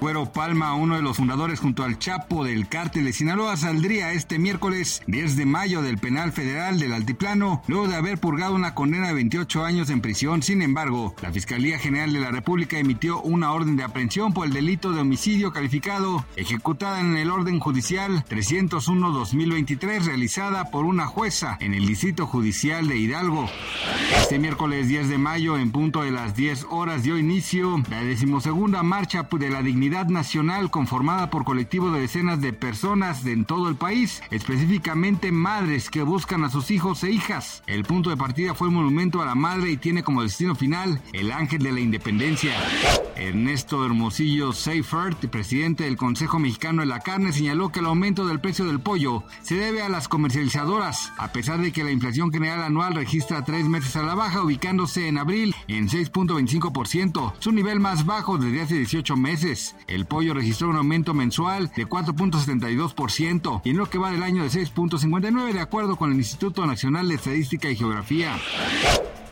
Güero Palma, uno de los fundadores junto al Chapo del cártel de Sinaloa, saldría este miércoles 10 de mayo del penal federal del Altiplano, luego de haber purgado una condena de 28 años en prisión. Sin embargo, la Fiscalía General de la República emitió una orden de aprehensión por el delito de homicidio calificado, ejecutada en el orden judicial 301-2023, realizada por una jueza en el Distrito Judicial de Hidalgo. Este miércoles 10 de mayo, en punto de las 10 horas, dio inicio la decimosegunda marcha de la dignidad nacional conformada por colectivos de decenas de personas en todo el país, específicamente madres que buscan a sus hijos e hijas. El punto de partida fue el monumento a la madre y tiene como destino final el ángel de la independencia. Ernesto Hermosillo Seifert, presidente del Consejo Mexicano de la Carne, señaló que el aumento del precio del pollo se debe a las comercializadoras, a pesar de que la inflación general anual registra tres meses a la baja, ubicándose en abril en 6.25%, su nivel más bajo desde hace 18 meses. El pollo registró un aumento mensual de 4.72% y en lo que va del año de 6.59 de acuerdo con el Instituto Nacional de Estadística y Geografía.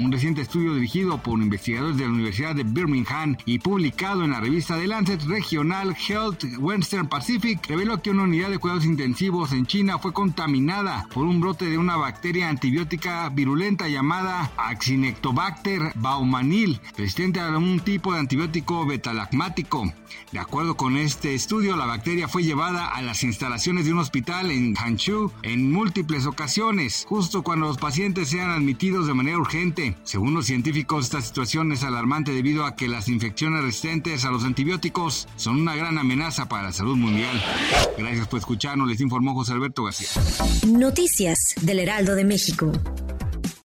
Un reciente estudio dirigido por investigadores de la Universidad de Birmingham y publicado en la revista The Lancet Regional Health Western Pacific reveló que una unidad de cuidados intensivos en China fue contaminada por un brote de una bacteria antibiótica virulenta llamada Actinectobacter baumanil, resistente a un tipo de antibiótico betalacmático. De acuerdo con este estudio, la bacteria fue llevada a las instalaciones de un hospital en Hangzhou en múltiples ocasiones, justo cuando los pacientes sean admitidos de manera urgente. Según los científicos, esta situación es alarmante debido a que las infecciones resistentes a los antibióticos son una gran amenaza para la salud mundial. Gracias por escucharnos, les informó José Alberto García. Noticias del Heraldo de México.